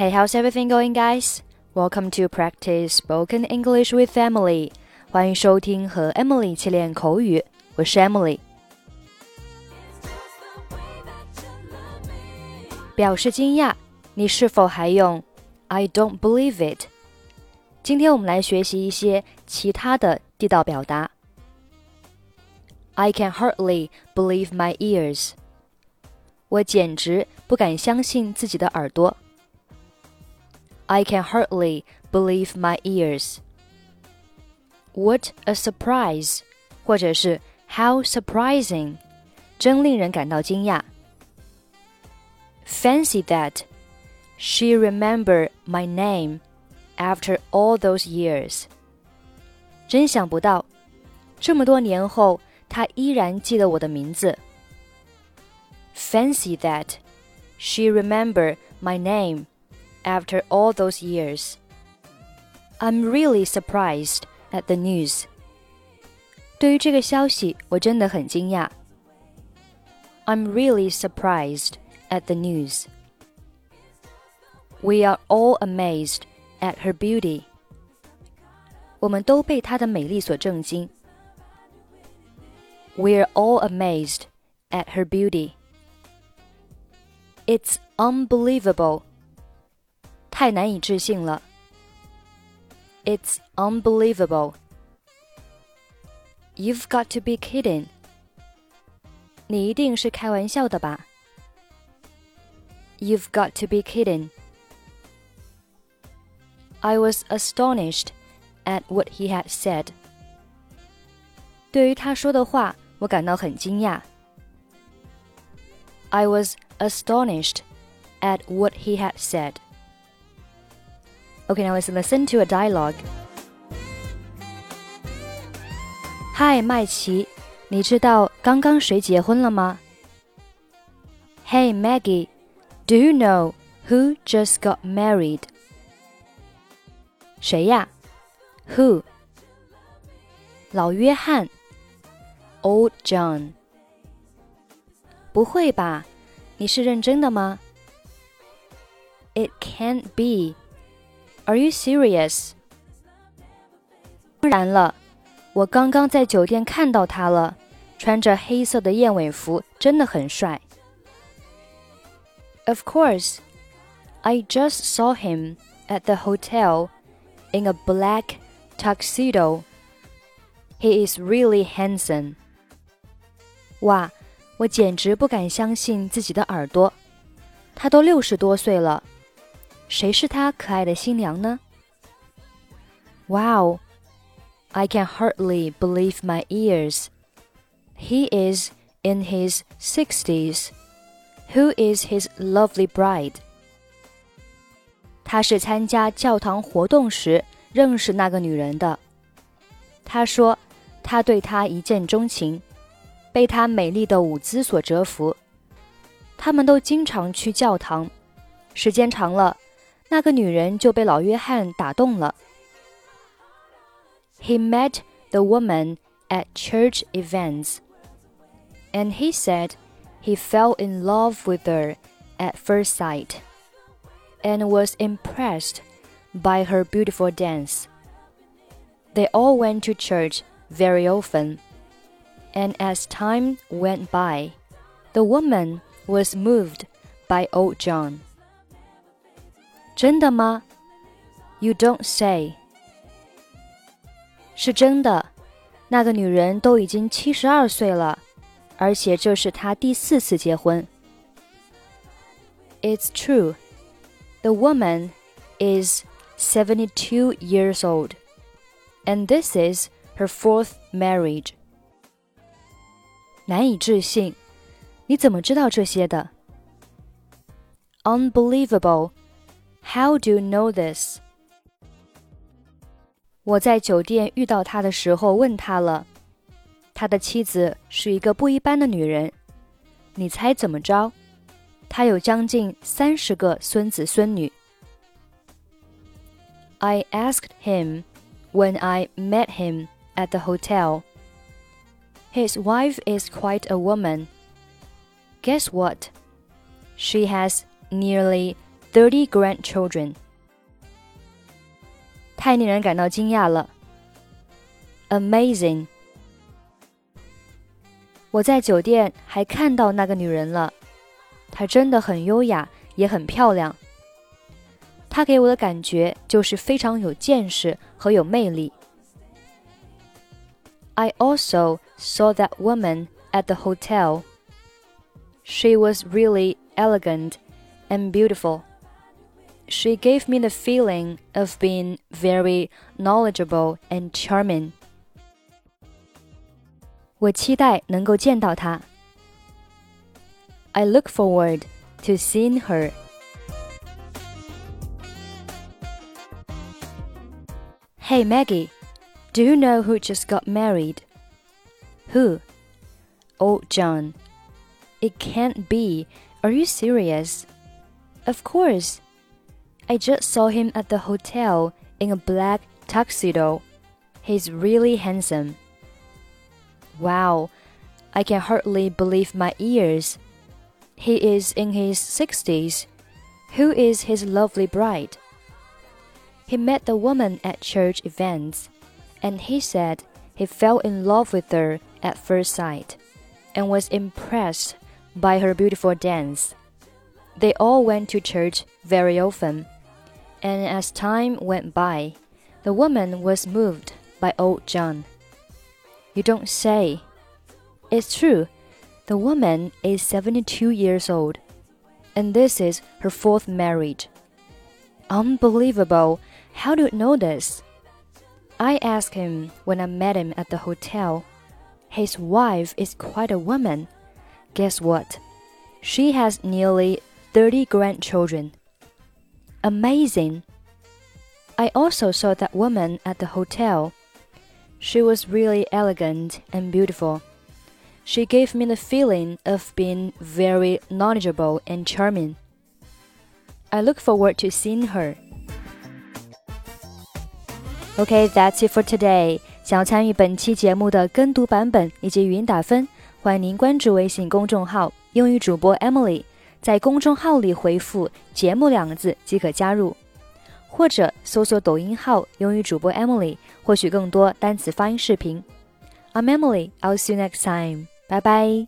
Hey, how's everything going, guys? Welcome to practice spoken English with Emily. 欢迎收听和 Emily 一起练口语，我是 Emily。表示惊讶，你是否还用 "I don't believe it"？今天我们来学习一些其他的地道表达。I can hardly believe my ears。我简直不敢相信自己的耳朵。 I can hardly believe my ears. What a surprise! 或者是 How surprising! 真令人感到惊讶。Fancy that! She remembered my name after all those years. 真想不到，这么多年后，她依然记得我的名字。Fancy that! She remembered my name after all those years. I'm really surprised at the news. 对于这个消息，我真的很惊讶。I'm really surprised at the news. We are all amazed at her beauty. 我们都被她的美丽所震惊。We're all amazed at her beauty. It's unbelievable 太难以置信了。It's unbelievable. You've got to be kidding. 你一定是开玩笑的吧？You've got to be kidding. I was astonished at what he had said. 对于他说的话，我感到很惊讶。I was astonished at what he had said. Okay, now let's listen to a dialogue. Hi, 麦琪，你知道刚刚谁结婚了吗？Hey, Maggie, do you know who just got married? 谁呀？Who? 老约翰。Old John. 不会吧？你是认真的吗？It can't be. Are you serious？当然了，我刚刚在酒店看到他了，穿着黑色的燕尾服，真的很帅。Of course, I just saw him at the hotel in a black tuxedo. He is really handsome. 哇，我简直不敢相信自己的耳朵，他都六十多岁了。 谁是他可爱的新娘呢？Wow, I can hardly believe my ears. He is in his sixties. Who is his lovely bride? 他是参加教堂活动时认识那个女人的。他说，他对她一见钟情，被她美丽的舞姿所折服。他们都经常去教堂，时间长了。那个女人就被老约翰打动了。He met the woman at church events, and he said he fell in love with her at first sight, and was impressed by her beautiful dance. They all went to church very often, and as time went by, the woman was moved by old John. 真的吗？You don't say。是真的，那个女人都已经七十二岁了，而且这是她第四次结婚。It's true. The woman is seventy-two years old, and this is her fourth marriage. 难以置信，你怎么知道这些的？Unbelievable how do you know this? 我在酒店遇到他的时候问他了，他的妻子是一个不一般的女人。你猜怎么着？他有将近三十个孙子孙女。I asked him when I met him at the hotel. His wife is quite a woman. Guess what? She has nearly thirty grandchildren。太令人感到惊讶了，amazing。我在酒店还看到那个女人了，她真的很优雅，也很漂亮。她给我的感觉就是非常有见识和有魅力。I also saw that woman at the hotel. She was really elegant and beautiful. She gave me the feeling of being very knowledgeable and charming. 我期待能够见到她。I look forward to seeing her. Hey Maggie, do you know who just got married? Who? Oh, John. It can't be. Are you serious? Of course. I just saw him at the hotel in a black tuxedo. He's really handsome. Wow, I can hardly believe my ears. He is in his 60s. Who is his lovely bride? He met the woman at church events, and he said he fell in love with her at first sight and was impressed by her beautiful dance. They all went to church very often, and as time went by, the woman was moved by old John. You don't say. It's true. The woman is 72 years old, and this is her fourth marriage. Unbelievable how do you know this? I asked him when I met him at the hotel. His wife is quite a woman. Guess what? She has nearly 30 grandchildren. Amazing! I also saw that woman at the hotel. She was really elegant and beautiful. She gave me the feeling of being very knowledgeable and charming. I look forward to seeing her. Okay, that's it for today. 想要参与本期节目的跟读版本以及语音打分，欢迎您关注微信公众号“英语主播 Emily”， 在公众号里回复“节目”两个字即可加入，或者搜索抖音号“英语主播 Emily”，获取更多单词发音视频。I'm Emily. I'll see you next time. Bye bye.